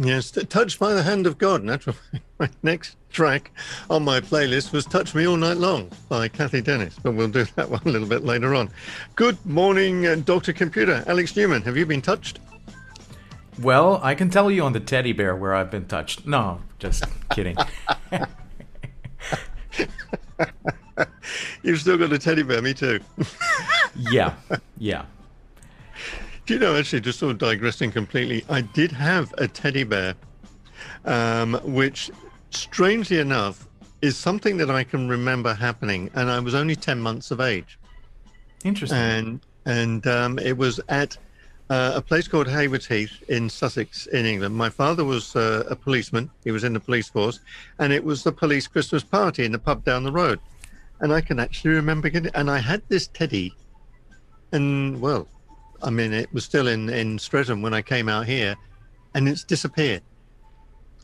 Yes, Touched by the Hand of God. That's my next track on my playlist was Touch Me All Night Long by Cathy Dennis. But we'll do that one a little bit later on. Good morning, uh, Dr. Computer. Alex Neuman, have you been touched? Well, I can tell you on the teddy bear where I've been touched. No, just kidding. You've still got a teddy bear, me too. yeah, yeah. Do you know, actually, just sort of digressing completely, I did have a teddy bear, um, which, strangely enough, is something that I can remember happening, and I was only 10 months of age. Interesting. And, and um, it was at uh, a place called Haywards Heath in Sussex, in England. My father was uh, a policeman, he was in the police force, and it was the police Christmas party in the pub down the road. And I can actually remember getting, and I had this teddy, and well, I mean, it was still in in Streatham when I came out here, and it's disappeared.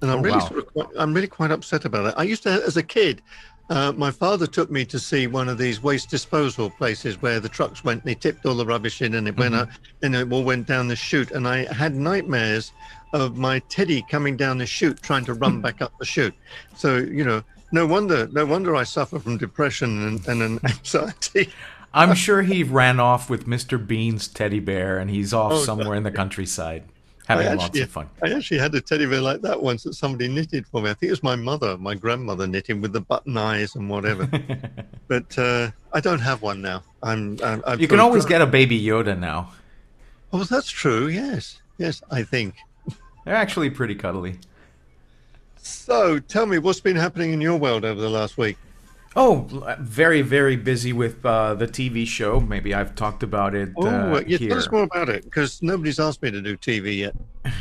And I'm oh, really wow. sort of quite, I'm really quite upset about it. I used to, as a kid, uh, my father took me to see one of these waste disposal places where the trucks went, they tipped all the rubbish in, and it mm-hmm. went up, and it all went down the chute. And I had nightmares of my teddy coming down the chute, trying to run back up the chute. So you know, no wonder, no wonder I suffer from depression and, and an anxiety. I'm sure he ran off with Mr. Bean's teddy bear, and he's off oh, somewhere in the countryside having actually, lots of fun. I actually had a teddy bear like that once that somebody knitted for me. I think it was my mother, my grandmother knitting with the button eyes and whatever. but uh, I don't have one now. I'm. I'm I've you can always get a baby Yoda now. Oh, that's true. Yes, yes, I think they're actually pretty cuddly. So, tell me what's been happening in your world over the last week. Oh, very, very busy with uh, the TV show. Maybe I've talked about it. Oh, uh, yeah, here. tell us more about it because nobody's asked me to do TV yet.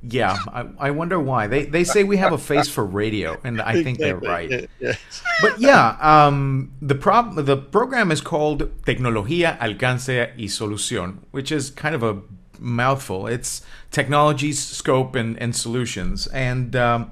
Yeah, I, I, wonder why. They they say we have a face for radio, and I think they're right. But yeah, um, the prob- the program is called Tecnología, Alcance y Solución, which is kind of a mouthful. It's technologies, scope, and, and solutions. And um,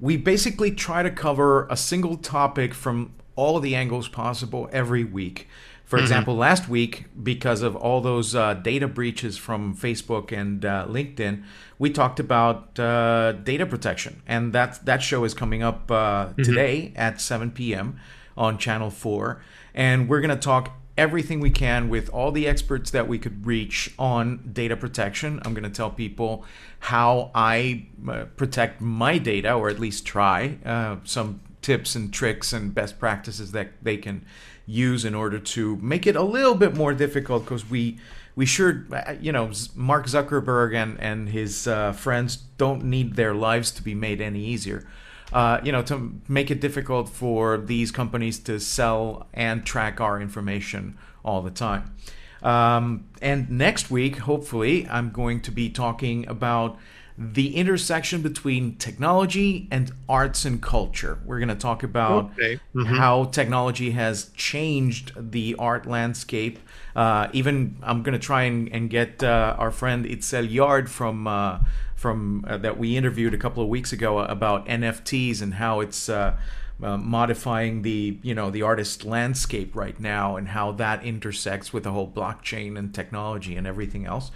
we basically try to cover a single topic from all of the angles possible every week. For mm-hmm. example, last week, because of all those uh, data breaches from Facebook and uh, LinkedIn, we talked about uh, data protection, and that that show is coming up uh, mm-hmm. today at 7 p.m. on Channel Four, and we're going to talk everything we can with all the experts that we could reach on data protection. I'm going to tell people how I uh, protect my data, or at least try uh, some tips and tricks and best practices that they can use in order to make it a little bit more difficult because we we sure you know Mark Zuckerberg and and his uh, friends don't need their lives to be made any easier. Uh, you know, to make it difficult for these companies to sell and track our information all the time. Um, and next week, hopefully, I'm going to be talking about the intersection between technology and arts and culture. We're going to talk about okay. mm-hmm. how technology has changed the art landscape. Uh, even I'm going to try and, and get uh, our friend Itzel Yard from uh, from uh, that we interviewed a couple of weeks ago about NFTs and how it's uh, uh, modifying the you know the artist landscape right now and how that intersects with the whole blockchain and technology and everything else.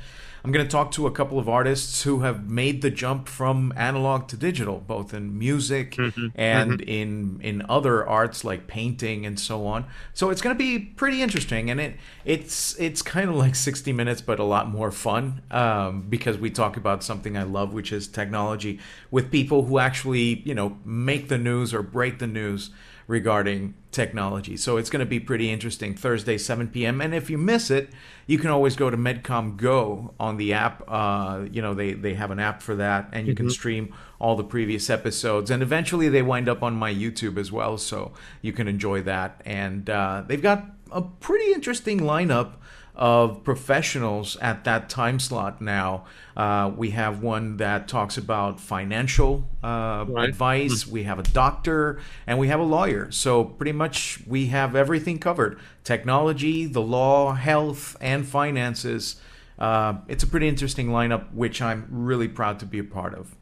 I'm going to talk to a couple of artists who have made the jump from analog to digital, both in music mm-hmm. and mm-hmm. in in other arts like painting and so on. So it's going to be pretty interesting, and it it's it's kind of like 60 minutes, but a lot more fun um, because we talk about something I love, which is technology, with people who actually you know make the news or break the news regarding technology. So it's going to be pretty interesting Thursday, 7 p.m. And if you miss it, you can always go to Medcom Go on the app. Uh, you know, they, they have an app for that, and you mm-hmm. can stream all the previous episodes. And eventually they wind up on my YouTube as well, so you can enjoy that. And uh, they've got a pretty interesting lineup of professionals at that time slot now. Uh, we have one that talks about financial uh, right. advice, mm-hmm. we have a doctor, and we have a lawyer. So, pretty much, we have everything covered technology, the law, health, and finances. Uh, it's a pretty interesting lineup, which I'm really proud to be a part of.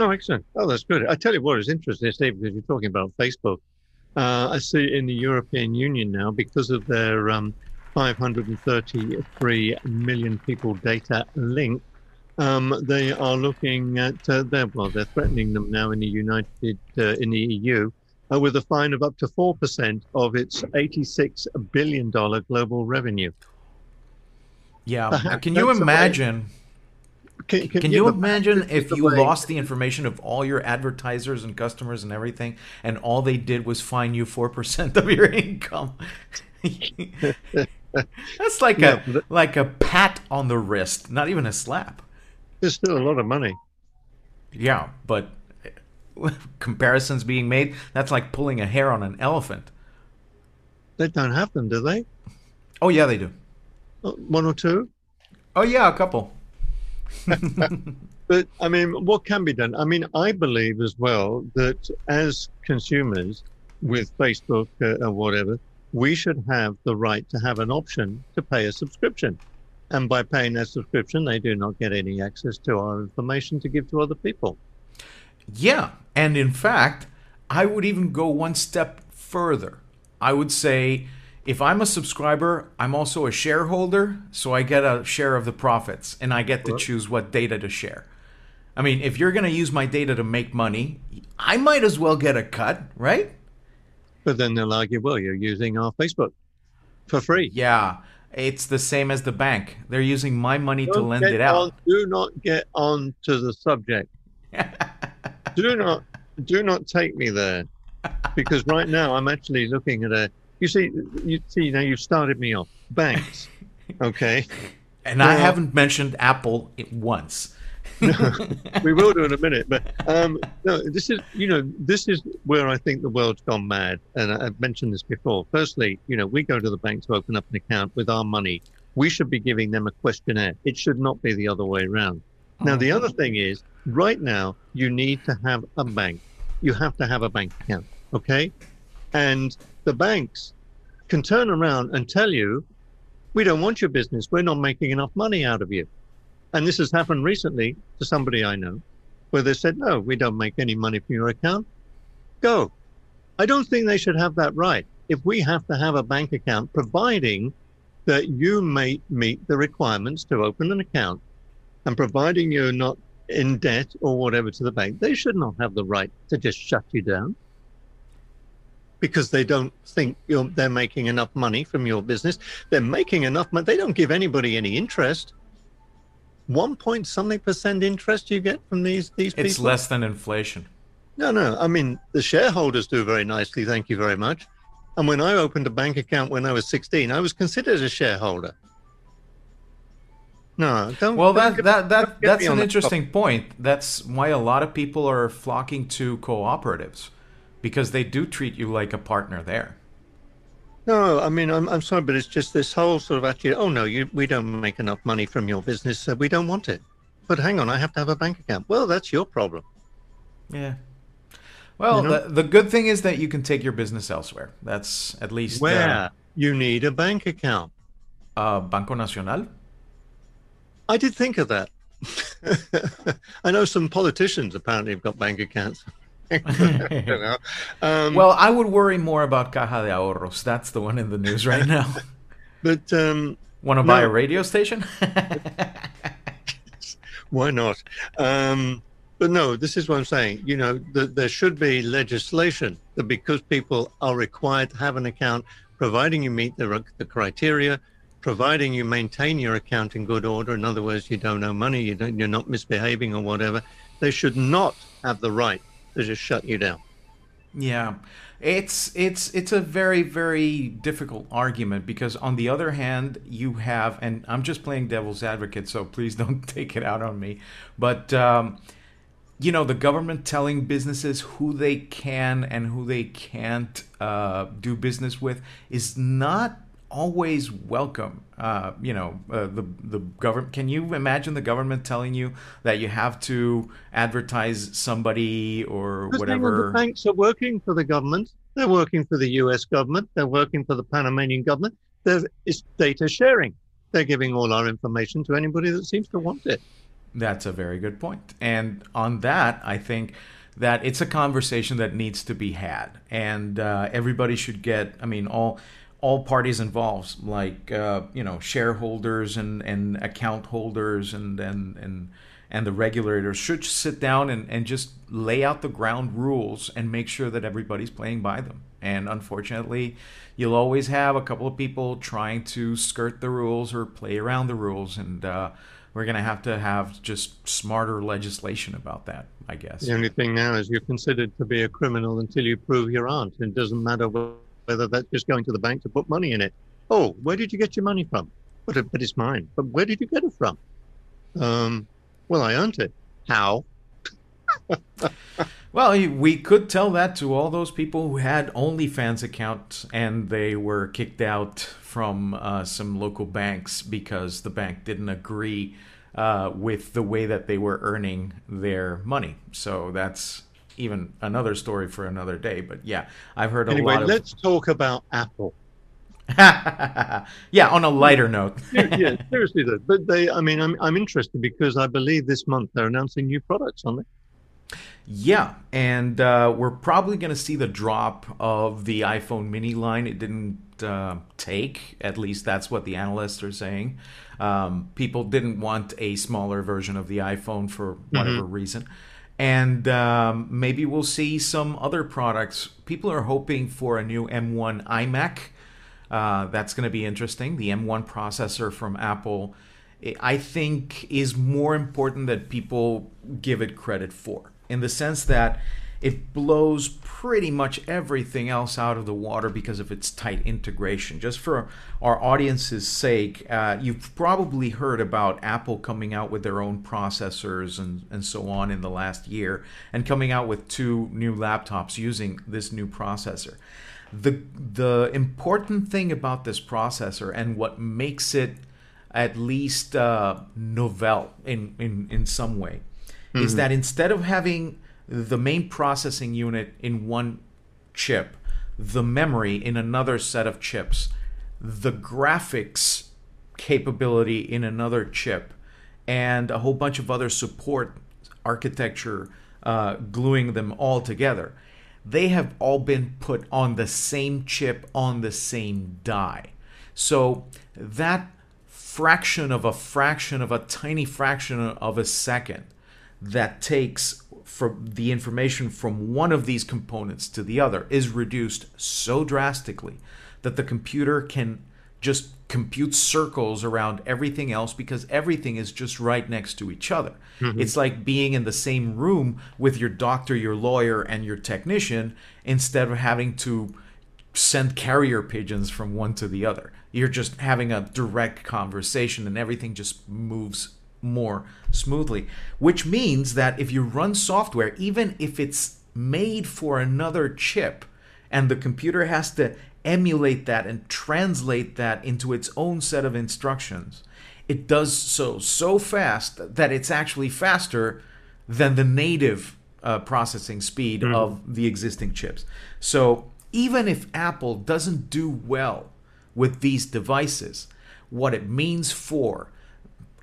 Oh, excellent. Oh, that's good. I tell you what is interesting, Steve, because you're talking about Facebook. Uh, I see in the European Union now, because of their um, 533 million people data link, um, they are looking at uh, their, well, they're threatening them now in the United, uh, in the EU, uh, with a fine of up to 4% of its $86 billion global revenue. Yeah. Perhaps can you imagine? Can, can, can you imagine if you lost the information of all your advertisers and customers and everything, and all they did was fine you 4% of your income? That's like yeah, a like a pat on the wrist, not even a slap. There's still a lot of money. Yeah, but comparisons being made, that's like pulling a hair on an elephant. They don't have them, do they? Oh yeah, they do. Uh, one or two? Oh yeah, a couple. but I mean, what can be done? I mean, I believe as well that as consumers with Facebook uh, or whatever, we should have the right to have an option to pay a subscription. And by paying that subscription, they do not get any access to our information to give to other people. Yeah. And in fact, I would even go one step further. I would say if I'm a subscriber, I'm also a shareholder, so I get a share of the profits and I get to choose what data to share. I mean, if you're going to use my data to make money, I might as well get a cut, right? But then they'll argue, well, you're using our Facebook for free. Yeah. It's the same as the bank. They're using my money Don't to lend it out. On, do not get on to the subject. do not do not take me there. Because right now I'm actually looking at a you see you see now you've started me off. Banks. Okay. And I haven't mentioned Apple once. No, we will do in a minute. But um, no, this is you know this is where I think the world's gone mad, and I've mentioned this before. Firstly, you know we go to the bank to open up an account with our money. We should be giving them a questionnaire. It should not be the other way around. Now the other thing is, right now you need to have a bank. You have to have a bank account, okay? And the banks can turn around and tell you, we don't want your business. We're not making enough money out of you. And this has happened recently to somebody I know where they said, no, we don't make any money from your account. Go. I don't think they should have that right. If we have to have a bank account, providing that you may meet the requirements to open an account and providing you're not in debt or whatever to the bank, they should not have the right to just shut you down because they don't think they're making enough money from your business. They're making enough money. They don't give anybody any interest one point something percent interest you get from these these people? It's less than inflation. No, no. I mean, the shareholders do very nicely. Thank you very much. And when I opened a bank account when I was 16, I was considered a shareholder. No, don't. Well, don't that get, that that that's an interesting point. That's why a lot of people are flocking to cooperatives because they do treat you like a partner there. No, I mean, I'm, I'm sorry, but it's just this whole sort of attitude. Oh no, you, we don't make enough money from your business, so we don't want it. But hang on, I have to have a bank account. Well, that's your problem. Yeah. Well, you know? the, the good thing is that you can take your business elsewhere. That's at least uh, where uh, you need a bank account. Uh, Banco Nacional. I did think of that. I know some politicians apparently have got bank accounts. um, well, I would worry more about Caja de Ahorros. That's the one in the news right now. but um, want to buy a radio station? Why not? Um, but no, this is what I'm saying. You know, the, there should be legislation that because people are required to have an account, providing you meet the, the criteria, providing you maintain your account in good order. In other words, you don't owe money, you don't, you're not misbehaving or whatever. They should not have the right they just shut you down. Yeah. It's it's it's a very very difficult argument because on the other hand you have and I'm just playing devil's advocate so please don't take it out on me but um, you know the government telling businesses who they can and who they can't uh, do business with is not always welcome. Uh, you know, uh, the the government. Can you imagine the government telling you that you have to advertise somebody or because whatever? The banks are working for the government. They're working for the U.S. government. They're working for the Panamanian government. There is data sharing. They're giving all our information to anybody that seems to want it. That's a very good point. And on that, I think that it's a conversation that needs to be had, and uh, everybody should get. I mean, all all parties involved, like uh, you know shareholders and, and account holders and and and and the regulators should sit down and, and just lay out the ground rules and make sure that everybody's playing by them. And unfortunately, you'll always have a couple of people trying to skirt the rules or play around the rules. And uh, we're going to have to have just smarter legislation about that, I guess. The only thing now is you're considered to be a criminal until you prove you aren't. It doesn't matter whether that's just going to the bank to put money in it. Oh, where did you get your money from? But, but it's mine. But where did you get it from? Um, well, I earned it. How? well, we could tell that to all those people who had OnlyFans accounts and they were kicked out from uh, some local banks because the bank didn't agree uh, with the way that they were earning their money. So that's even another story for another day. But yeah, I've heard a anyway, lot of. Let's talk about Apple. yeah, on a lighter note. yeah, seriously though. But they, I mean, I'm I'm interested because I believe this month they're announcing new products, aren't they? Yeah, and uh, we're probably going to see the drop of the iPhone mini line. It didn't uh, take, at least that's what the analysts are saying. Um, people didn't want a smaller version of the iPhone for whatever mm-hmm. reason. And um, maybe we'll see some other products. People are hoping for a new M1 iMac uh, that's going to be interesting. The M1 processor from Apple, I think, is more important than people give it credit for, in the sense that it blows pretty much everything else out of the water because of its tight integration. Just for our audience's sake, uh, you've probably heard about Apple coming out with their own processors and, and so on in the last year, and coming out with two new laptops using this new processor the the important thing about this processor and what makes it at least uh, novel in, in in some way mm-hmm. is that instead of having the main processing unit in one chip, the memory in another set of chips, the graphics capability in another chip, and a whole bunch of other support architecture uh, gluing them all together they have all been put on the same chip on the same die. So that fraction of a fraction of a tiny fraction of a second that takes from the information from one of these components to the other is reduced so drastically that the computer can just compute circles around everything else because everything is just right next to each other. Mm-hmm. It's like being in the same room with your doctor, your lawyer, and your technician instead of having to send carrier pigeons from one to the other. You're just having a direct conversation and everything just moves more smoothly. Which means that if you run software, even if it's made for another chip and the computer has to emulate that and translate that into its own set of instructions, it does so so fast that it's actually faster than the native uh, processing speed mm-hmm. of the existing chips. So even if Apple doesn't do well with these devices, what it means for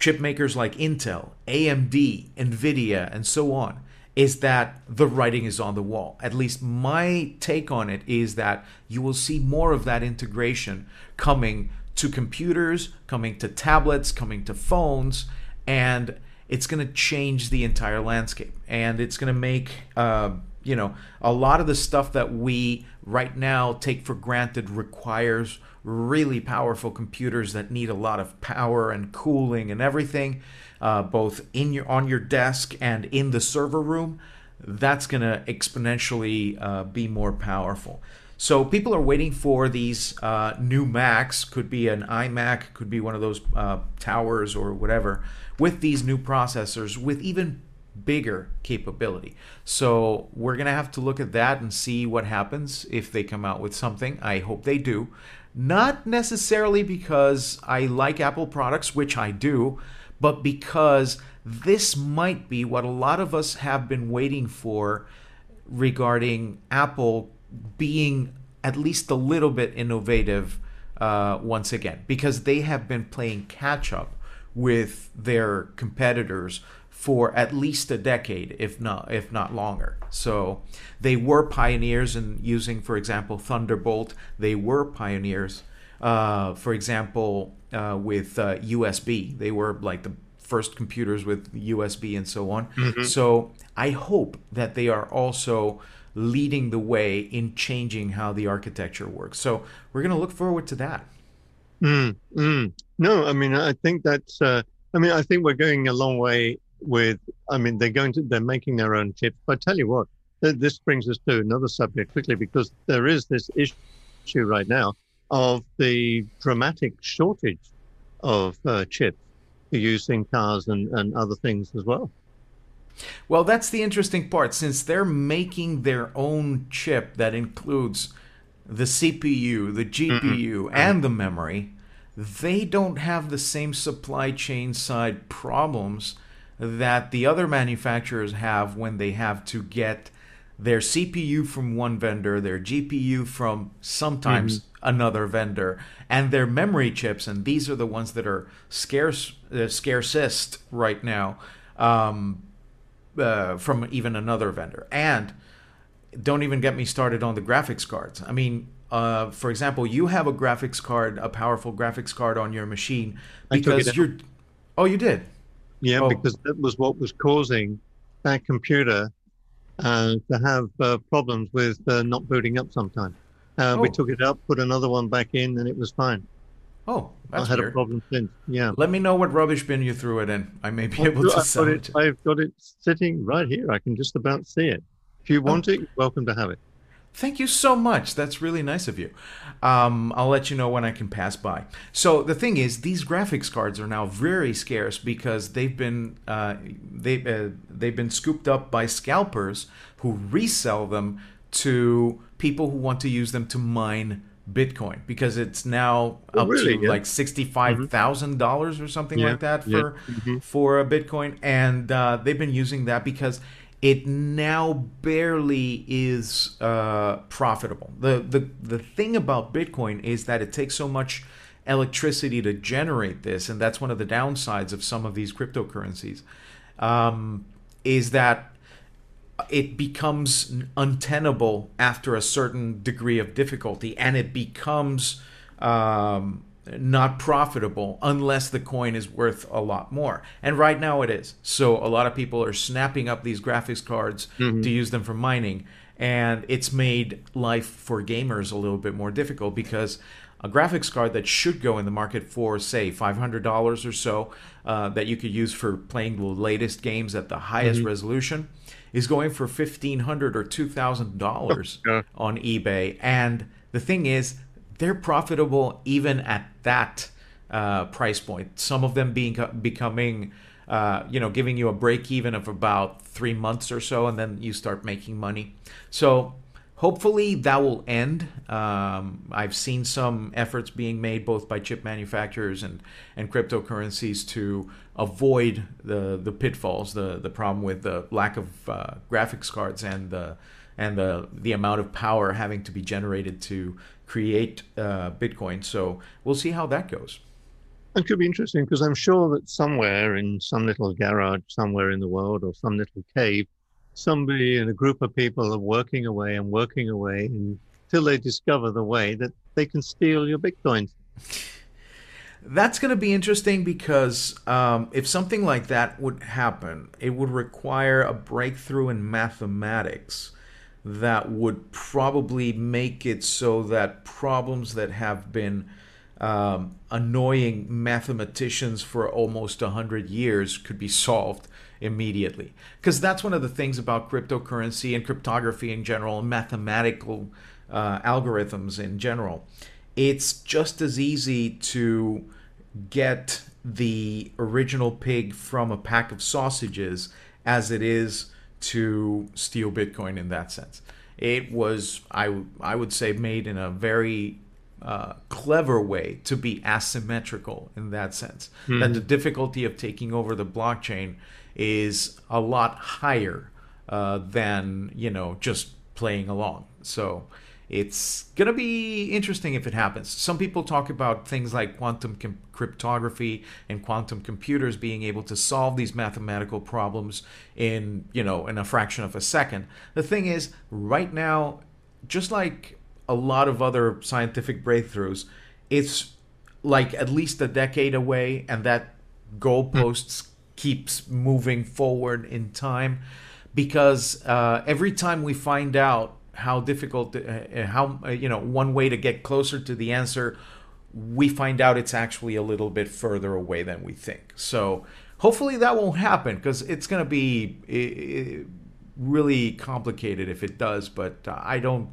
chip makers like Intel, AMD, Nvidia, and so on is that the writing is on the wall. At least my take on it is that you will see more of that integration coming to computers, coming to tablets, coming to phones, and it's going to change the entire landscape. And it's going to make, uh, you know, a lot of the stuff that we right now take for granted requires really powerful computers that need a lot of power and cooling and everything uh, both in your on your desk and in the server room, that's going to exponentially uh, be more powerful. So people are waiting for these uh, new Macs. Could be an iMac, could be one of those uh, towers or whatever, with these new processors with even bigger capability. So we're going to have to look at that and see what happens if they come out with something. I hope they do. Not necessarily because I like Apple products, which I do, but because this might be what a lot of us have been waiting for regarding Apple being at least a little bit innovative uh, once again, because they have been playing catch up with their competitors for at least a decade, if not if not longer. So they were pioneers in using, for example, Thunderbolt. They were pioneers, uh, for example, uh, with uh, USB. They were like the first computers with USB and so on. Mm-hmm. So I hope that they are also leading the way in changing how the architecture works. So we're going to look forward to that. Mm, mm. No, I mean, I think that's. Uh, I mean, I think we're going a long way with. I mean, they're going to. They're making their own chips. But I tell you what, this brings us to another subject quickly because there is this issue right now of the dramatic shortage of uh, chips used in cars and, and other things as well. Well, that's the interesting part. Since they're making their own chip that includes the CPU, the GPU, mm-hmm. and the memory, they don't have the same supply chain side problems that the other manufacturers have when they have to get their CPU from one vendor, their GPU from sometimes mm-hmm. another vendor, and their memory chips. And these are the ones that are scarce, uh, scarcest right now um, uh, from even another vendor. And don't even get me started on the graphics cards. I mean, uh, for example, you have a graphics card, a powerful graphics card on your machine because you're. Oh, you did. Yeah, oh. because that was what was causing that computer uh, to have uh, problems with uh, not booting up sometimes. Uh, oh. We took it up, put another one back in, and it was fine. Oh, that's I had weird. a problem since. Yeah. Let me know what rubbish bin you threw it in. I may be well, able to I've sell it, it. I've got it sitting right here. I can just about see it. If you want oh. it, you're welcome to have it. Thank you so much. That's really nice of you. Um, I'll let you know when I can pass by. So the thing is, these graphics cards are now very scarce because they've been uh, they uh, they've been scooped up by scalpers who resell them to people who want to use them to mine Bitcoin because it's now oh, up really? to yeah. like sixty five thousand mm-hmm. dollars or something yeah. like that for yeah. mm-hmm. for a Bitcoin, and uh, they've been using that because it now barely is uh, profitable. The, the the thing about Bitcoin is that it takes so much electricity to generate this, and that's one of the downsides of some of these cryptocurrencies. Um, is that it becomes untenable after a certain degree of difficulty, and it becomes um, not profitable unless the coin is worth a lot more. And right now it is. So a lot of people are snapping up these graphics cards mm-hmm. to use them for mining. And it's made life for gamers a little bit more difficult because a graphics card that should go in the market for, say, $500 or so, uh, that you could use for playing the latest games at the highest mm-hmm. resolution, is going for $1,500 or $2,000 yeah. on eBay. And the thing is, they're profitable even at that uh, price point. Some of them being becoming, uh, you know, giving you a break even of about three months or so, and then you start making money. So hopefully that will end. Um, I've seen some efforts being made both by chip manufacturers and, and cryptocurrencies to avoid the, the pitfalls, the, the problem with the lack of uh, graphics cards and the and the the amount of power having to be generated to create uh, Bitcoin. So we'll see how that goes. It could be interesting because I'm sure that somewhere in some little garage somewhere in the world or some little cave, somebody and a group of people are working away and working away until they discover the way that they can steal your Bitcoins. That's going to be interesting because um, if something like that would happen, it would require a breakthrough in mathematics that would probably make it so that problems that have been um, annoying mathematicians for almost 100 years could be solved immediately. Because that's one of the things about cryptocurrency and cryptography in general, and mathematical uh, algorithms in general. It's just as easy to get the original pig from a pack of sausages as it is to steal Bitcoin in that sense. It was, I, I would say, made in a very uh, clever way to be asymmetrical in that sense. Mm-hmm. That the difficulty of taking over the blockchain is a lot higher uh, than you know just playing along. So it's going to be interesting if it happens. Some people talk about things like quantum com- cryptography and quantum computers being able to solve these mathematical problems in, you know, in a fraction of a second. The thing is, right now, just like a lot of other scientific breakthroughs, it's like at least a decade away and that goalposts keeps moving forward in time because uh, every time we find out how difficult, uh, uh how uh, you know, one way to get closer to the answer, we find out it's actually a little bit further away than we think. So hopefully that won't happen because it's going to be really complicated if it does. But uh, I don't.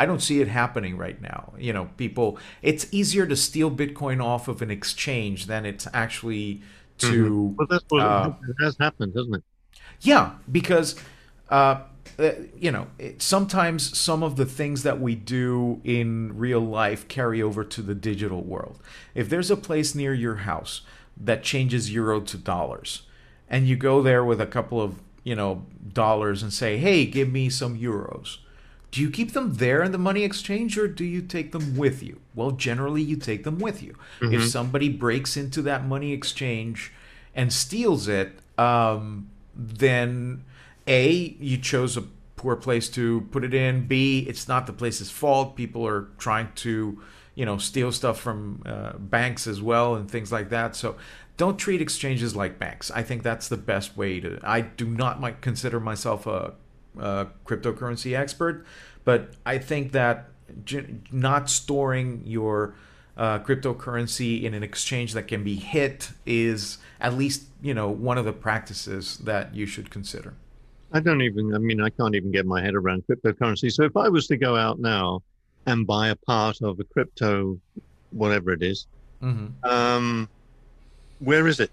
I don't see it happening right now. You know, people. It's easier to steal Bitcoin off of an exchange than it's actually to. Mm-hmm. Well, that's what uh, has happened, hasn't it? Yeah, because uh, uh, you know, sometimes some of the things that we do in real life carry over to the digital world. If there's a place near your house that changes euro to dollars, and you go there with a couple of, you know, dollars and say, hey, give me some euros. Do you keep them there in the money exchange or do you take them with you? Well, generally, you take them with you. Mm-hmm. If somebody breaks into that money exchange and steals it, um, then A, you chose a poor place to put it in. B, it's not the place's fault. People are trying to, you know, steal stuff from uh, banks as well and things like that. So don't treat exchanges like banks. I think that's the best way to. I do not consider myself a, a cryptocurrency expert, but I think that not storing your uh, cryptocurrency in an exchange that can be hit is at least you know one of the practices that you should consider. I don't even. I mean, I can't even get my head around cryptocurrency. So if I was to go out now and buy a part of a crypto, whatever it is, mm-hmm. um, where is it?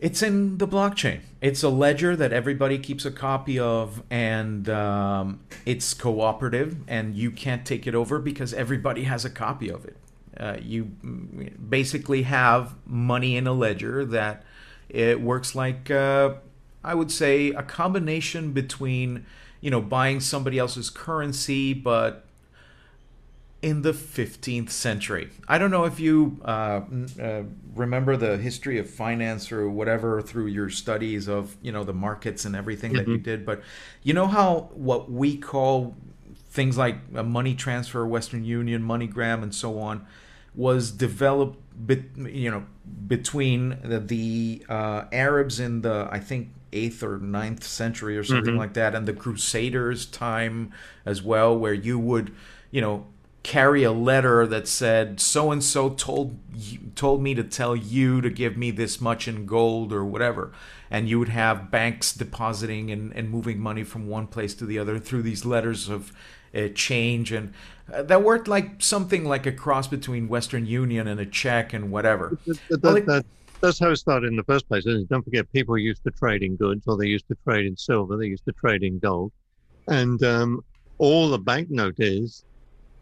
It's in the blockchain. It's a ledger that everybody keeps a copy of, and um, it's cooperative, and you can't take it over because everybody has a copy of it. Uh, you basically have money in a ledger that it works like, uh, I would say, a combination between, you know, buying somebody else's currency, but in the 15th century. I don't know if you uh, uh, remember the history of finance or whatever through your studies of you know the markets and everything mm-hmm. that you mm-hmm. did, but you know how what we call things like a money transfer, Western Union, MoneyGram, and so on was developed, you know, between the, the uh, Arabs in the I think eighth or ninth century or something mm-hmm. like that, and the Crusaders' time as well, where you would, you know, carry a letter that said so and so told told me to tell you to give me this much in gold or whatever and you would have banks depositing and, and moving money from one place to the other through these letters of uh, change and uh, that worked like something like a cross between western union and a check and whatever that, that, well, that, that's how it started in the first place don't forget people used to trade in goods or they used to trade in silver they used to trade in gold and um, all the banknote is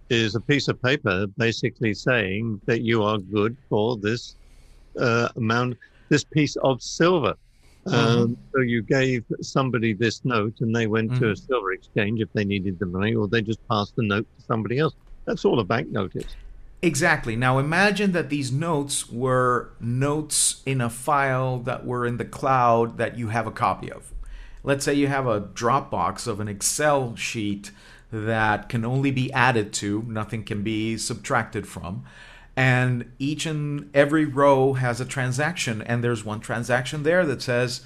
is a piece of paper basically saying that you are good for this uh, amount, this piece of silver. Mm-hmm. Um, so you gave somebody this note and they went mm-hmm. to a mm-hmm. silver exchange if they needed the money, or they just passed the note to somebody else. That's all a banknote is. Exactly. Now imagine that these notes were notes in a file that were in the cloud that you have a copy of. Let's say you have a Dropbox of an Excel sheet that can only be added to, nothing can be subtracted from. And each and every row has a transaction, and there's one transaction there that says,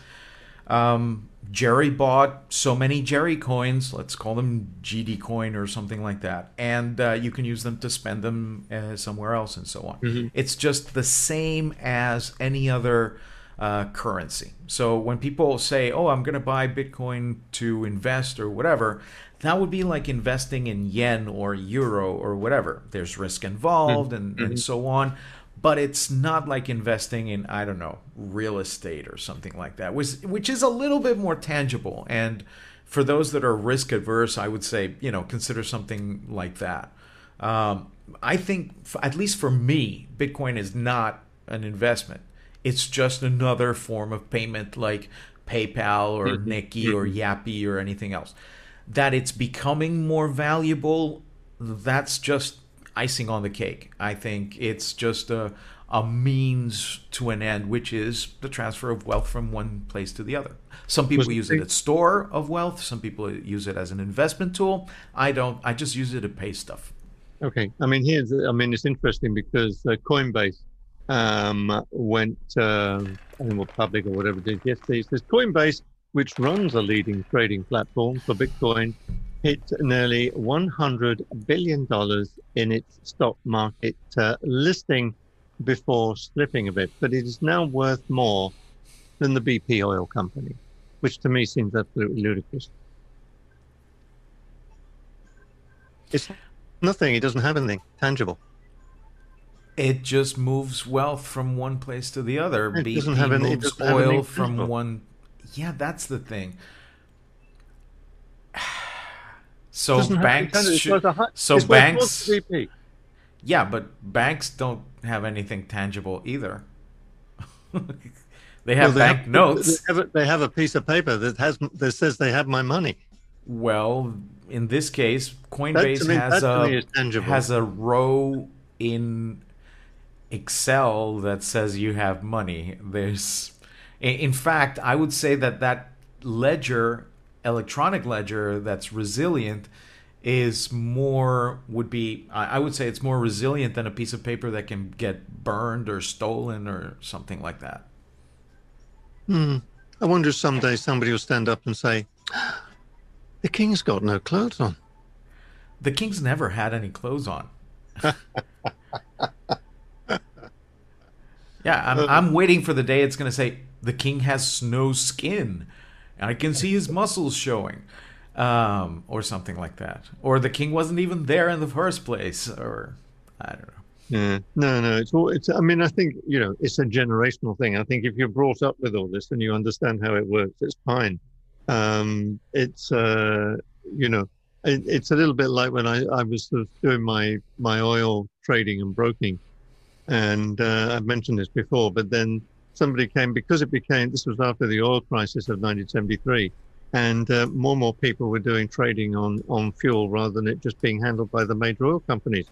um, Gerry bought so many Gerry coins, let's call them GD coin or something like that, and uh, you can use them to spend them uh, somewhere else and so on. Mm-hmm. It's just the same as any other uh, currency. So when people say, "Oh, I'm going to buy Bitcoin to invest or whatever," that would be like investing in yen or euro or whatever. There's risk involved and, mm-hmm. and so on. But it's not like investing in, I don't know, real estate or something like that, which, which is a little bit more tangible. And for those that are risk adverse, I would say, you know, consider something like that. Um, I think, at least for me, Bitcoin is not an investment. It's just another form of payment like PayPal or mm-hmm. Nequi or mm-hmm. Yappy or anything else that it's becoming more valuable, that's just icing on the cake. I think it's just a, a means to an end, which is the transfer of wealth from one place to the other. Some people use it as store of wealth. Some people use it as an investment tool. I don't. I just use it to pay stuff. Okay. I mean, here's. I mean, it's interesting because uh, Coinbase um, went uh, I think public or whatever it is yesterday. It says Coinbase, which runs a leading trading platform for Bitcoin, hit nearly 100 billion dollars in its stock market uh, listing before slipping a bit, but it is now worth more than the BP oil company, which to me seems absolutely ludicrous. It's nothing. It doesn't have anything tangible. It just moves wealth from one place to the other. It BP doesn't have any- moves oil from one. Yeah, that's the thing. So Doesn't have banks should. a So it's banks. Yeah, but banks don't have anything tangible either. they have Well, they bank notes. They have, a, they have a piece of paper that has that says they have my money. Well, in this case, Coinbase me, has that to me a has a row in Excel that says you have money. There's, in in fact, I would say that that ledger, electronic ledger, that's resilient, is more would be. I would say it's more resilient than a piece of paper that can get burned or stolen or something like that. Hmm. I wonder if someday somebody will stand up and say, "The king's got no clothes on." The king's never had any clothes on. yeah, I'm, I'm waiting for the day it's going to say the king has no skin. I can see his muscles showing. Um, or something like that. Or the king wasn't even there in the first place. Or, I don't know. Yeah. No, no. It's all. It's. I mean, I think you know, it's a generational thing. I think if you're brought up with all this and you understand how it works, it's fine. Um, it's. Uh, you know, it, it's a little bit like when I I was sort of doing my my oil trading and broking, and uh, I've mentioned this before, but then somebody came because it became. This was after the oil crisis of 1973. And uh, more and more people were doing trading on, on fuel rather than it just being handled by the major oil companies.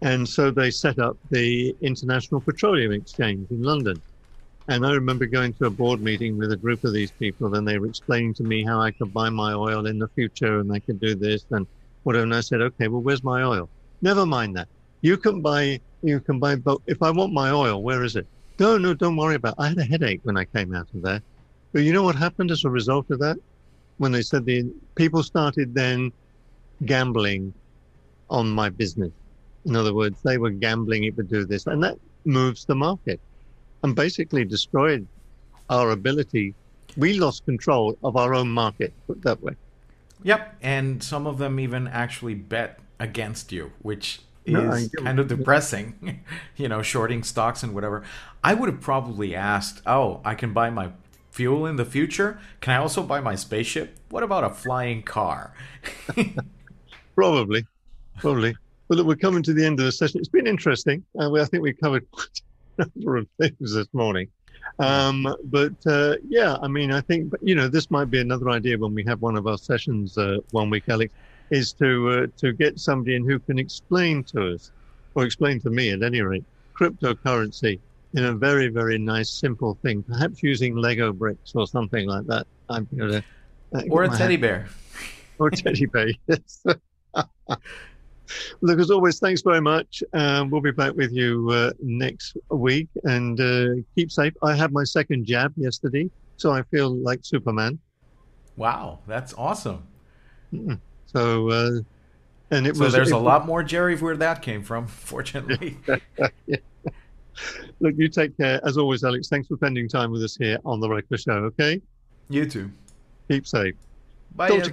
And so they set up the International Petroleum Exchange in London. And I remember going to a board meeting with a group of these people, and they were explaining to me how I could buy my oil in the future and I could do this and whatever. And I said, okay, well, where's my oil? Never mind that. You can buy, you can buy, but if I want my oil, where is it? No, no, don't worry about it. I had a headache when I came out of there. But you know what happened as a result of that? When they said the people started then gambling on my business. In other words, they were gambling it would do this, and that moves the market and basically destroyed our ability. We lost control of our own market, put that way. Yep. And some of them even actually bet against you, which is No, kind of depressing. you know, shorting stocks and whatever. I would have probably asked, oh, I can buy my fuel in the future. Can I also buy my spaceship? What about a flying car? Probably, probably. But look, we're coming to the end of the session. It's been interesting. Uh, we- I think we covered quite a number of things this morning. Um, but uh, yeah, I mean, I think, you know, this might be another idea when we have one of our sessions uh, one week, Alex, is to uh, to get somebody in who can explain to us, or explain to me at any rate, cryptocurrency in a very, very nice, simple thing, perhaps using Lego bricks or something like that. I'm to. Uh, or a teddy hand- bear? or a teddy bear. Yes. Look, as always, thanks very much. Um, we'll be back with you uh, next week and uh, keep safe. I had my second jab yesterday, so I feel like Superman. Wow, that's awesome. So, uh, and it So was. there's it a lot more Gerry where that came from, fortunately. Look, you take care. As always, Alex, thanks for spending time with us here on The Regular Show, okay? you too. Keep safe. Bye, Talk to Esme.